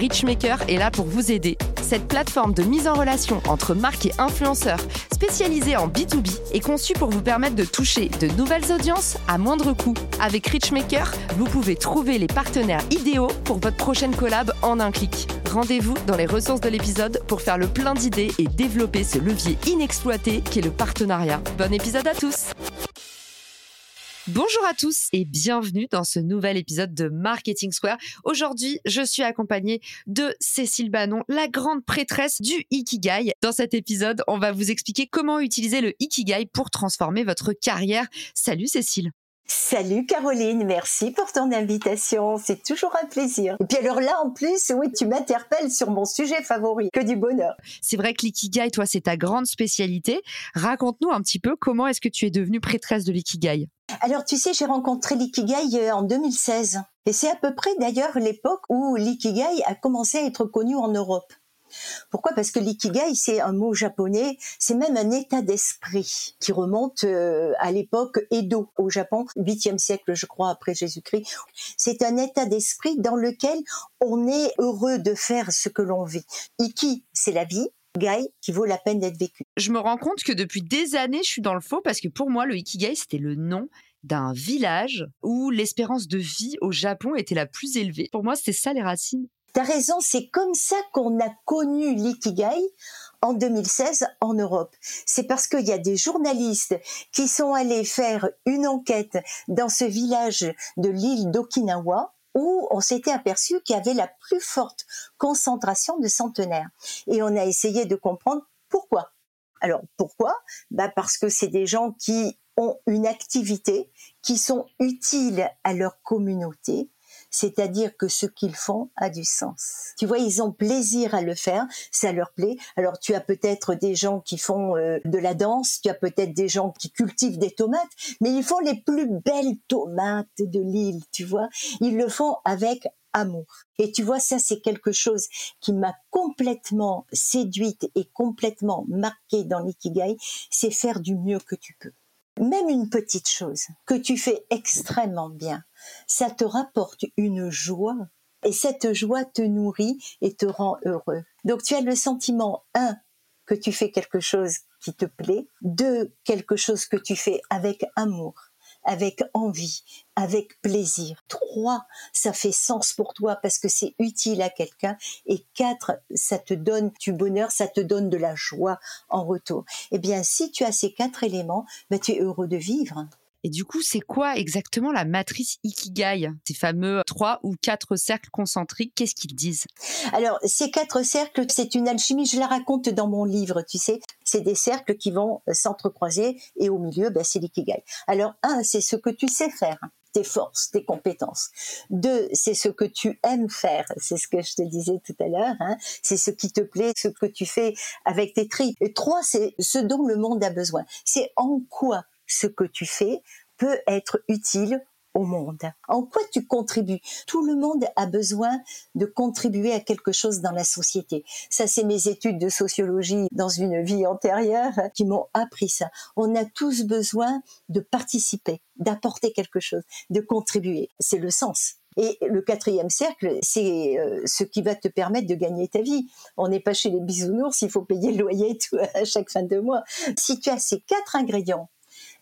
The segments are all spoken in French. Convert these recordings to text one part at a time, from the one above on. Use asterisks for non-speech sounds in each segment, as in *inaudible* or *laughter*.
Richmaker est là pour vous aider. Cette plateforme de mise en relation entre marques et influenceurs spécialisée en B2B est conçue pour vous permettre de toucher de nouvelles audiences à moindre coût. Avec Richmaker, vous pouvez trouver les partenaires idéaux pour votre prochaine collab en un clic. Rendez-vous dans les ressources de l'épisode pour faire le plein d'idées et développer ce levier inexploité qu'est le partenariat. Bon épisode à tous Bonjour à tous et bienvenue dans ce nouvel épisode de Marketing Square. Aujourd'hui, je suis accompagnée de Cécile Bannon, la grande prêtresse du Ikigai. Dans cet épisode, on va vous expliquer comment utiliser le Ikigai pour transformer votre carrière. Salut Cécile Salut Caroline, merci pour ton invitation, c'est toujours un plaisir. Et puis alors là en plus, oui, tu m'interpelles sur mon sujet favori, que du bonheur. C'est vrai que l'ikigai, toi, c'est ta grande spécialité. Raconte-nous un petit peu comment est-ce que tu es devenue prêtresse de l'ikigai alors tu sais, j'ai rencontré l'ikigai euh, en 2016. Et c'est à peu près d'ailleurs l'époque où l'ikigai a commencé à être connu en Europe. Pourquoi? Parce que l'ikigai, c'est un mot japonais, c'est même un état d'esprit qui remonte euh, à l'époque Edo au Japon, 8e siècle, je crois, après Jésus-Christ. C'est un état d'esprit dans lequel on est heureux de faire ce que l'on vit. Iki, c'est la vie, Qui vaut la peine d'être vécu. Je me rends compte que depuis des années, je suis dans le faux parce que pour moi, le Ikigai, c'était le nom d'un village où l'espérance de vie au Japon était la plus élevée. Pour moi, c'était ça les racines. T'as raison, c'est comme ça qu'on a connu l'ikigai en 2016 en Europe. C'est parce qu'il y a des journalistes qui sont allés faire une enquête dans ce village de l'île d'Okinawa où on s'était aperçu qu'il y avait la plus forte concentration de centenaires. Et on a essayé de comprendre pourquoi. Alors pourquoi? Bah Parce que c'est des gens qui ont une activité, qui sont utiles à leur communauté, c'est-à-dire que ce qu'ils font a du sens. Tu vois, ils ont plaisir à le faire, ça leur plaît. Alors tu as peut-être des gens qui font euh, de la danse, tu as peut-être des gens qui cultivent des tomates, mais ils font les plus belles tomates de l'île, tu vois. Ils le font avec amour. Et tu vois, ça c'est quelque chose qui m'a complètement séduite et complètement marquée dans l'ikigai, c'est faire du mieux que tu peux. Même une petite chose que tu fais extrêmement bien, ça te rapporte une joie et cette joie te nourrit et te rend heureux. Donc tu as le sentiment, un, que tu fais quelque chose qui te plaît, deux, quelque chose que tu fais avec amour, avec envie, avec plaisir. Trois, ça fait sens pour toi parce que c'est utile à quelqu'un. Et quatre, ça te donne du bonheur, ça te donne de la joie en retour. Eh bien, si tu as ces quatre éléments, ben, tu es heureux de vivre. Et du coup, c'est quoi exactement la matrice Ikigai Ces fameux trois ou quatre cercles concentriques, qu'est-ce qu'ils disent? Alors, ces quatre cercles, c'est une alchimie, je la raconte dans mon livre, tu sais. C'est des cercles qui vont euh, s'entrecroiser et au milieu, ben, c'est l'Ikigai. Alors, un, c'est ce que tu sais faire tes forces, tes compétences. Deux, c'est ce que tu aimes faire, c'est ce que je te disais tout à l'heure, hein. c'est ce qui te plaît, ce que tu fais avec tes tripes. Et trois, c'est ce dont le monde a besoin. C'est en quoi ce que tu fais peut être utile au monde. En quoi tu contribues? Tout le monde a besoin de contribuer à quelque chose dans la société. Ça, c'est mes études de sociologie dans une vie antérieure qui m'ont appris ça. On a tous besoin de participer, d'apporter quelque chose, de contribuer. C'est le sens. Et le quatrième cercle, c'est euh, ce qui va te permettre de gagner ta vie. On n'est pas chez les bisounours, il faut payer le loyer tout *laughs* à chaque fin de mois. Si tu as ces quatre ingrédients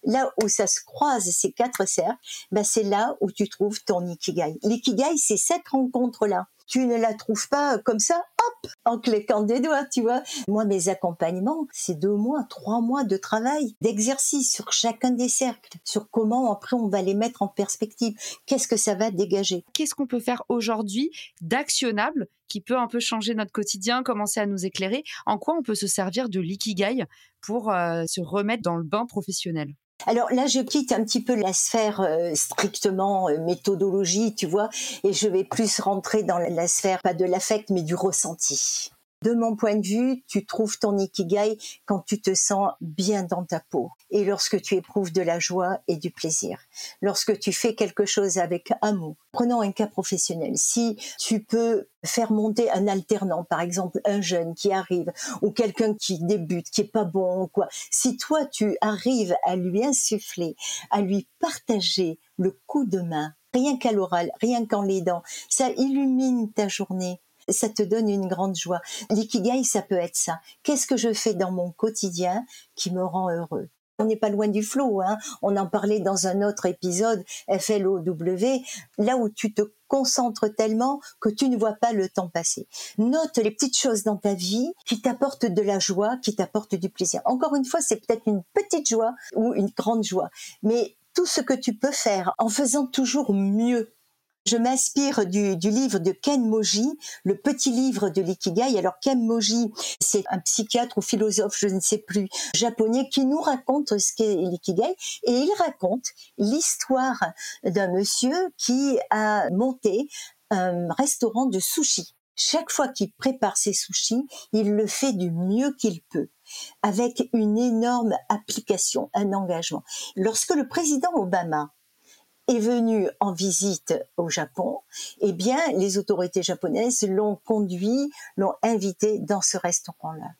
là où ça se croise ces quatre cercles, ben c'est là où tu trouves ton ikigai. L'ikigai, c'est cette rencontre-là. Tu ne la trouves pas comme ça, hop, en claquant des doigts, tu vois. Moi, mes accompagnements, c'est deux mois, trois mois de travail, d'exercice sur chacun des cercles, sur comment après on va les mettre en perspective. Qu'est-ce que ça va dégager? Qu'est-ce qu'on peut faire aujourd'hui d'actionnable qui peut un peu changer notre quotidien, commencer à nous éclairer? En quoi on peut se servir de l'ikigai pour euh, se remettre dans le bain professionnel? Alors là, je quitte un petit peu la sphère euh, strictement euh, méthodologie, tu vois, et je vais plus rentrer dans la sphère pas de l'affect, mais du ressenti. De mon point de vue, tu trouves ton ikigai quand tu te sens bien dans ta peau et lorsque tu éprouves de la joie et du plaisir. Lorsque tu fais quelque chose avec amour. Prenons un cas professionnel. Si tu peux faire monter un alternant, par exemple un jeune qui arrive ou quelqu'un qui débute, qui est pas bon quoi. Si toi tu arrives à lui insuffler, à lui partager le coup de main, rien qu'à l'oral, rien qu'en l'aidant, ça illumine ta journée ça te donne une grande joie. L'ikigai, ça peut être ça. Qu'est-ce que je fais dans mon quotidien qui me rend heureux? On n'est pas loin du flow, hein. On en parlait dans un autre épisode, FLOW, là où tu te concentres tellement que tu ne vois pas le temps passer. Note les petites choses dans ta vie qui t'apportent de la joie, qui t'apportent du plaisir. Encore une fois, c'est peut-être une petite joie ou une grande joie, mais tout ce que tu peux faire en faisant toujours mieux je m'inspire du, livre de Ken Moji, le petit livre de l'ikigai. Alors Ken Moji, c'est un psychiatre ou philosophe, je ne sais plus, japonais, qui nous raconte ce qu'est l'ikigai et il raconte l'histoire d'un monsieur qui a monté un restaurant de sushi. Chaque fois qu'il prépare ses sushis, il le fait du mieux qu'il peut avec une énorme application, un engagement. Lorsque le président Obama est venu en visite au Japon, eh bien, les autorités japonaises l'ont conduit, l'ont invité dans ce restaurant-là.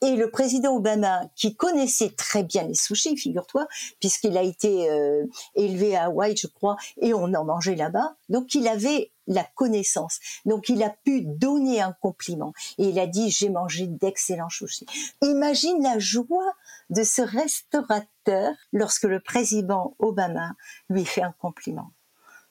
Et le président Obama, qui connaissait très bien les sushis, figure-toi, puisqu'il a été euh, élevé à Hawaï, je crois, et on en mangeait là-bas, donc il avait la connaissance. Donc il a pu donner un compliment. Et il a dit, j'ai mangé d'excellents sushis. Imagine la joie de ce restaurateur lorsque le président Obama lui fait un compliment.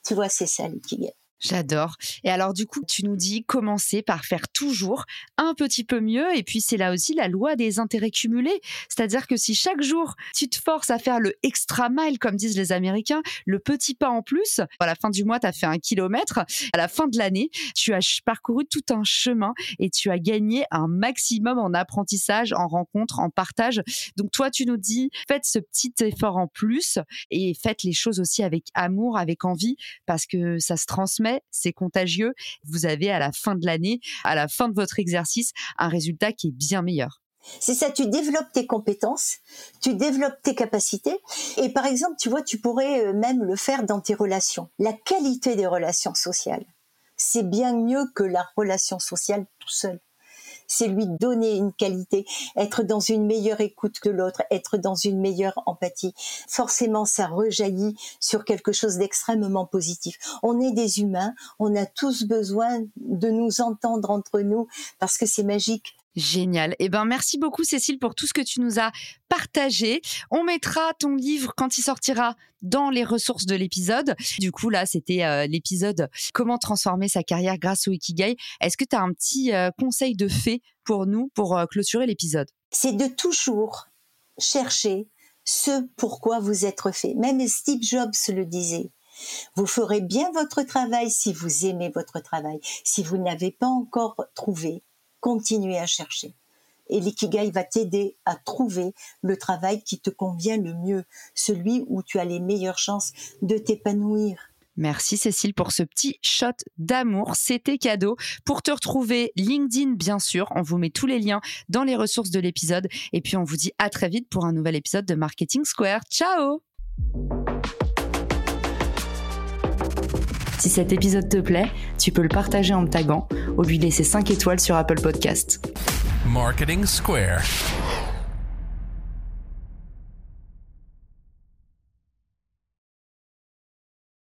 Tu vois, c'est ça l'ikigai. J'adore. Et alors du coup, tu nous dis commencer par faire toujours un petit peu mieux. Et puis c'est là aussi la loi des intérêts cumulés. C'est-à-dire que si chaque jour tu te forces à faire le extra mile, comme disent les Américains, le petit pas en plus, à la fin du mois, tu as fait un kilomètre. À la fin de l'année, tu as parcouru tout un chemin et tu as gagné un maximum en apprentissage, en rencontre, en partage. Donc toi, tu nous dis, faites ce petit effort en plus et faites les choses aussi avec amour, avec envie, parce que ça se transmet c'est contagieux. Vous avez à la fin de l'année, à la fin de votre exercice, un résultat qui est bien meilleur. C'est ça, tu développes tes compétences, tu développes tes capacités. Et par exemple, tu vois, tu pourrais euh, même le faire dans tes relations. La qualité des relations sociales, c'est bien mieux que la relation sociale tout seul c'est lui donner une qualité, être dans une meilleure écoute que l'autre, être dans une meilleure empathie. Forcément, ça rejaillit sur quelque chose d'extrêmement positif. On est des humains, on a tous besoin de nous entendre entre nous parce que c'est magique. Génial. Eh ben, merci beaucoup, Cécile, pour tout ce que tu nous as partagé. On mettra ton livre quand il sortira dans les ressources de l'épisode. Du coup, là, c'était euh, l'épisode Comment transformer sa carrière grâce au Ikigai. Est-ce que tu as un petit euh, conseil de fait pour nous pour euh, clôturer l'épisode? C'est de toujours chercher ce pourquoi vous êtes fait. Même Steve Jobs le disait. Vous ferez bien votre travail si vous aimez votre travail. Si vous n'avez pas encore trouvé, continuer à chercher. Et l'ikigai va t'aider à trouver le travail qui te convient le mieux, celui où tu as les meilleures chances de t'épanouir. Merci Cécile pour ce petit shot d'amour. C'était cadeau. Pour te retrouver, LinkedIn, bien sûr. On vous met tous les liens dans les ressources de l'épisode. Et puis on vous dit à très vite pour un nouvel épisode de Marketing Square. Ciao Si cet épisode te plaît, tu peux le partager en me taguant ou lui laisser 5 étoiles sur Apple Podcast. Marketing Square.